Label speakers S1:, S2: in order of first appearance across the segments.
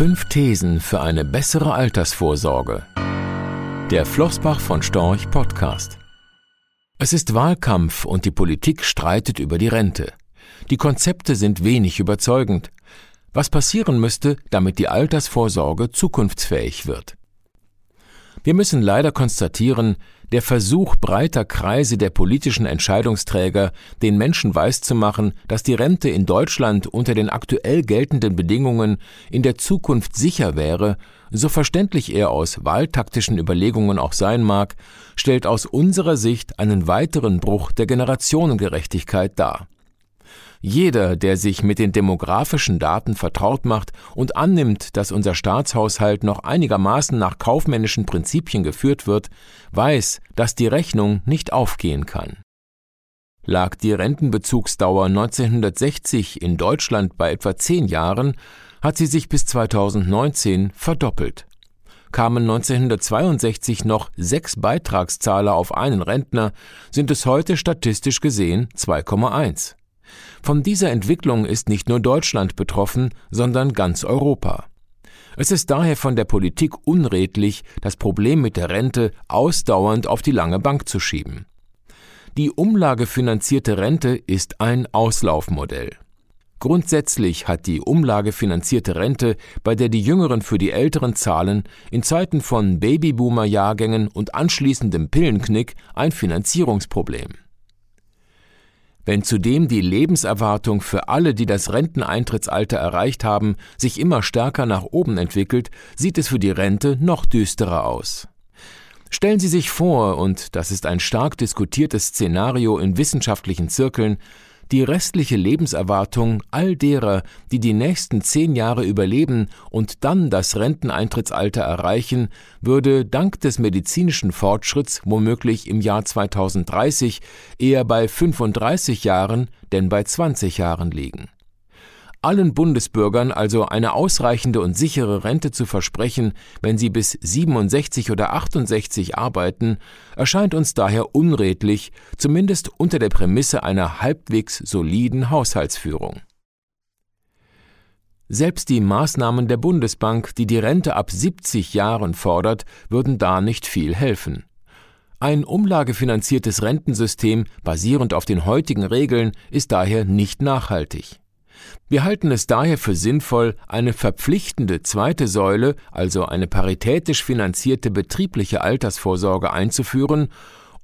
S1: Fünf Thesen für eine bessere Altersvorsorge. Der Flossbach von Storch Podcast. Es ist Wahlkampf und die Politik streitet über die Rente. Die Konzepte sind wenig überzeugend. Was passieren müsste, damit die Altersvorsorge zukunftsfähig wird? Wir müssen leider konstatieren, der Versuch breiter Kreise der politischen Entscheidungsträger, den Menschen weiszumachen, dass die Rente in Deutschland unter den aktuell geltenden Bedingungen in der Zukunft sicher wäre, so verständlich er aus wahltaktischen Überlegungen auch sein mag, stellt aus unserer Sicht einen weiteren Bruch der Generationengerechtigkeit dar. Jeder, der sich mit den demografischen Daten vertraut macht und annimmt, dass unser Staatshaushalt noch einigermaßen nach kaufmännischen Prinzipien geführt wird, weiß, dass die Rechnung nicht aufgehen kann. Lag die Rentenbezugsdauer 1960 in Deutschland bei etwa zehn Jahren, hat sie sich bis 2019 verdoppelt. Kamen 1962 noch sechs Beitragszahler auf einen Rentner, sind es heute statistisch gesehen 2,1. Von dieser Entwicklung ist nicht nur Deutschland betroffen, sondern ganz Europa. Es ist daher von der Politik unredlich, das Problem mit der Rente ausdauernd auf die lange Bank zu schieben. Die umlagefinanzierte Rente ist ein Auslaufmodell. Grundsätzlich hat die umlagefinanzierte Rente, bei der die Jüngeren für die Älteren zahlen, in Zeiten von Babyboomer-Jahrgängen und anschließendem Pillenknick ein Finanzierungsproblem. Wenn zudem die Lebenserwartung für alle, die das Renteneintrittsalter erreicht haben, sich immer stärker nach oben entwickelt, sieht es für die Rente noch düsterer aus. Stellen Sie sich vor, und das ist ein stark diskutiertes Szenario in wissenschaftlichen Zirkeln, die restliche Lebenserwartung all derer, die die nächsten zehn Jahre überleben und dann das Renteneintrittsalter erreichen, würde dank des medizinischen Fortschritts womöglich im Jahr 2030 eher bei 35 Jahren denn bei 20 Jahren liegen allen Bundesbürgern also eine ausreichende und sichere Rente zu versprechen, wenn sie bis 67 oder 68 arbeiten, erscheint uns daher unredlich, zumindest unter der Prämisse einer halbwegs soliden Haushaltsführung. Selbst die Maßnahmen der Bundesbank, die die Rente ab 70 Jahren fordert, würden da nicht viel helfen. Ein umlagefinanziertes Rentensystem basierend auf den heutigen Regeln ist daher nicht nachhaltig. Wir halten es daher für sinnvoll, eine verpflichtende zweite Säule, also eine paritätisch finanzierte betriebliche Altersvorsorge einzuführen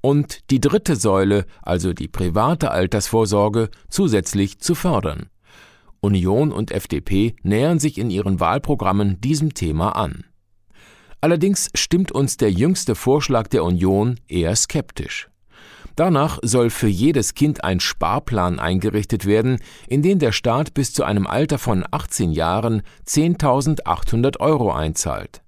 S1: und die dritte Säule, also die private Altersvorsorge, zusätzlich zu fördern. Union und FDP nähern sich in ihren Wahlprogrammen diesem Thema an. Allerdings stimmt uns der jüngste Vorschlag der Union eher skeptisch. Danach soll für jedes Kind ein Sparplan eingerichtet werden, in den der Staat bis zu einem Alter von 18 Jahren 10.800 Euro einzahlt.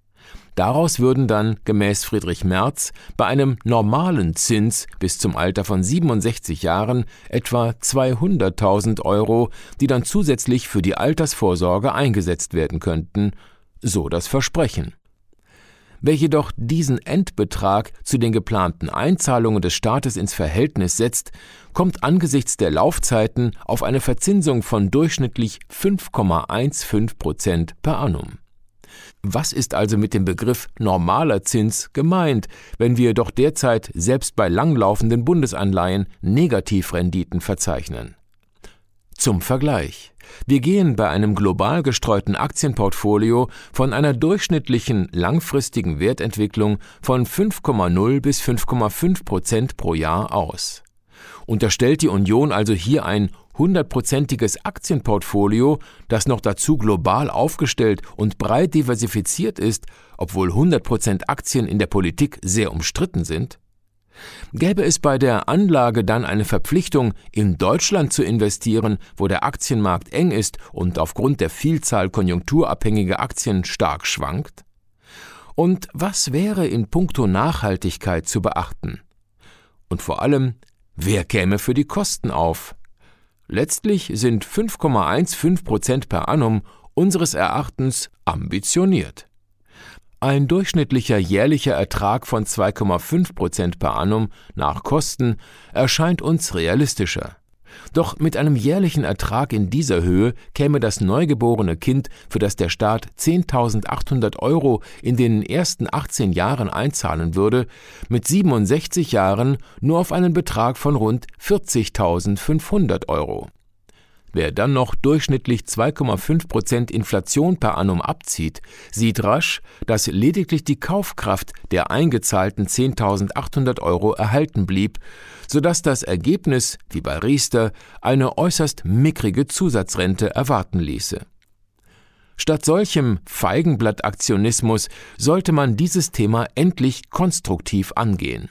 S1: Daraus würden dann, gemäß Friedrich Merz, bei einem normalen Zins bis zum Alter von 67 Jahren etwa 200.000 Euro, die dann zusätzlich für die Altersvorsorge eingesetzt werden könnten, so das Versprechen. Wer jedoch diesen Endbetrag zu den geplanten Einzahlungen des Staates ins Verhältnis setzt, kommt angesichts der Laufzeiten auf eine Verzinsung von durchschnittlich 5,15 Prozent per annum. Was ist also mit dem Begriff normaler Zins gemeint, wenn wir doch derzeit selbst bei langlaufenden Bundesanleihen Negativrenditen verzeichnen? Zum Vergleich. Wir gehen bei einem global gestreuten Aktienportfolio von einer durchschnittlichen langfristigen Wertentwicklung von 5,0 bis 5,5 Prozent pro Jahr aus. Unterstellt die Union also hier ein hundertprozentiges Aktienportfolio, das noch dazu global aufgestellt und breit diversifiziert ist, obwohl 100 Prozent Aktien in der Politik sehr umstritten sind? Gäbe es bei der Anlage dann eine Verpflichtung, in Deutschland zu investieren, wo der Aktienmarkt eng ist und aufgrund der Vielzahl konjunkturabhängiger Aktien stark schwankt? Und was wäre in puncto Nachhaltigkeit zu beachten? Und vor allem, wer käme für die Kosten auf? Letztlich sind 5,15 Prozent per annum unseres Erachtens ambitioniert. Ein durchschnittlicher jährlicher Ertrag von 2,5 Prozent per annum nach Kosten erscheint uns realistischer. Doch mit einem jährlichen Ertrag in dieser Höhe käme das neugeborene Kind, für das der Staat 10.800 Euro in den ersten 18 Jahren einzahlen würde, mit 67 Jahren nur auf einen Betrag von rund 40.500 Euro. Wer dann noch durchschnittlich 2,5 Prozent Inflation per annum abzieht, sieht rasch, dass lediglich die Kaufkraft der eingezahlten 10.800 Euro erhalten blieb, sodass das Ergebnis, wie bei Riester, eine äußerst mickrige Zusatzrente erwarten ließe. Statt solchem Feigenblattaktionismus sollte man dieses Thema endlich konstruktiv angehen.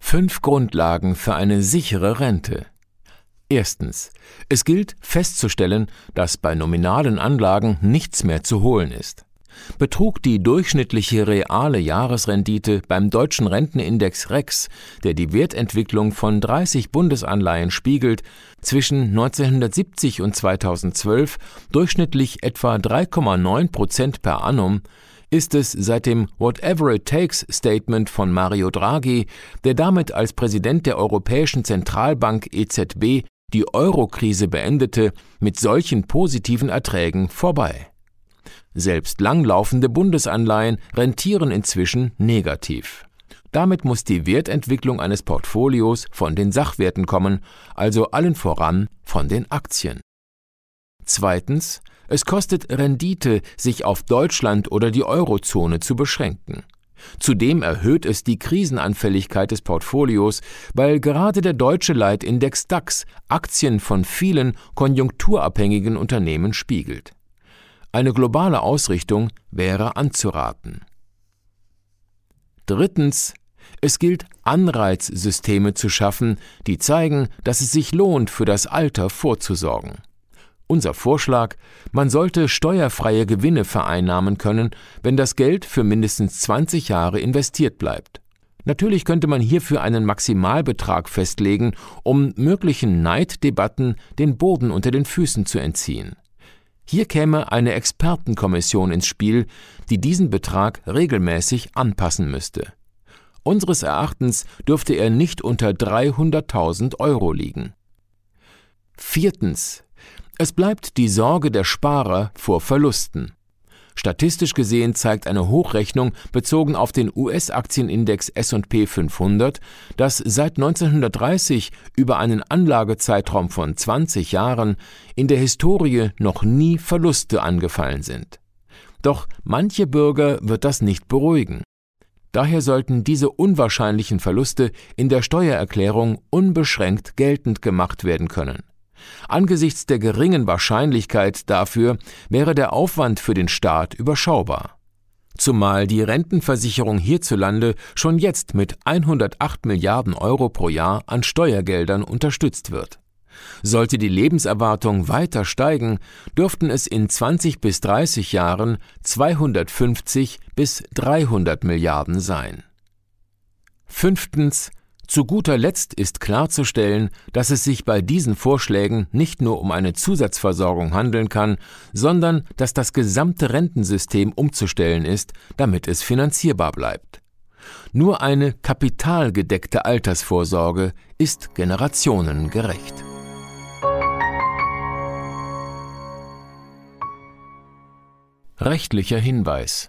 S1: Fünf Grundlagen für eine sichere Rente. Erstens. Es gilt festzustellen, dass bei nominalen Anlagen nichts mehr zu holen ist. Betrug die durchschnittliche reale Jahresrendite beim deutschen Rentenindex REX, der die Wertentwicklung von 30 Bundesanleihen spiegelt, zwischen 1970 und 2012 durchschnittlich etwa 3,9 Prozent per annum, ist es seit dem Whatever it takes Statement von Mario Draghi, der damit als Präsident der Europäischen Zentralbank EZB die Eurokrise beendete, mit solchen positiven Erträgen vorbei. Selbst langlaufende Bundesanleihen rentieren inzwischen negativ. Damit muss die Wertentwicklung eines Portfolios von den Sachwerten kommen, also allen voran von den Aktien. Zweitens, es kostet Rendite, sich auf Deutschland oder die Eurozone zu beschränken. Zudem erhöht es die Krisenanfälligkeit des Portfolios, weil gerade der deutsche Leitindex DAX Aktien von vielen konjunkturabhängigen Unternehmen spiegelt. Eine globale Ausrichtung wäre anzuraten. Drittens. Es gilt, Anreizsysteme zu schaffen, die zeigen, dass es sich lohnt, für das Alter vorzusorgen. Unser Vorschlag, man sollte steuerfreie Gewinne vereinnahmen können, wenn das Geld für mindestens 20 Jahre investiert bleibt. Natürlich könnte man hierfür einen Maximalbetrag festlegen, um möglichen Neiddebatten den Boden unter den Füßen zu entziehen. Hier käme eine Expertenkommission ins Spiel, die diesen Betrag regelmäßig anpassen müsste. Unseres Erachtens dürfte er nicht unter 300.000 Euro liegen. Viertens. Es bleibt die Sorge der Sparer vor Verlusten. Statistisch gesehen zeigt eine Hochrechnung bezogen auf den US-Aktienindex SP 500, dass seit 1930 über einen Anlagezeitraum von 20 Jahren in der Historie noch nie Verluste angefallen sind. Doch manche Bürger wird das nicht beruhigen. Daher sollten diese unwahrscheinlichen Verluste in der Steuererklärung unbeschränkt geltend gemacht werden können. Angesichts der geringen Wahrscheinlichkeit dafür wäre der Aufwand für den Staat überschaubar. Zumal die Rentenversicherung hierzulande schon jetzt mit 108 Milliarden Euro pro Jahr an Steuergeldern unterstützt wird. Sollte die Lebenserwartung weiter steigen, dürften es in 20 bis 30 Jahren 250 bis 300 Milliarden sein. Fünftens zu guter Letzt ist klarzustellen, dass es sich bei diesen Vorschlägen nicht nur um eine Zusatzversorgung handeln kann, sondern dass das gesamte Rentensystem umzustellen ist, damit es finanzierbar bleibt. Nur eine kapitalgedeckte Altersvorsorge ist generationengerecht. Rechtlicher Hinweis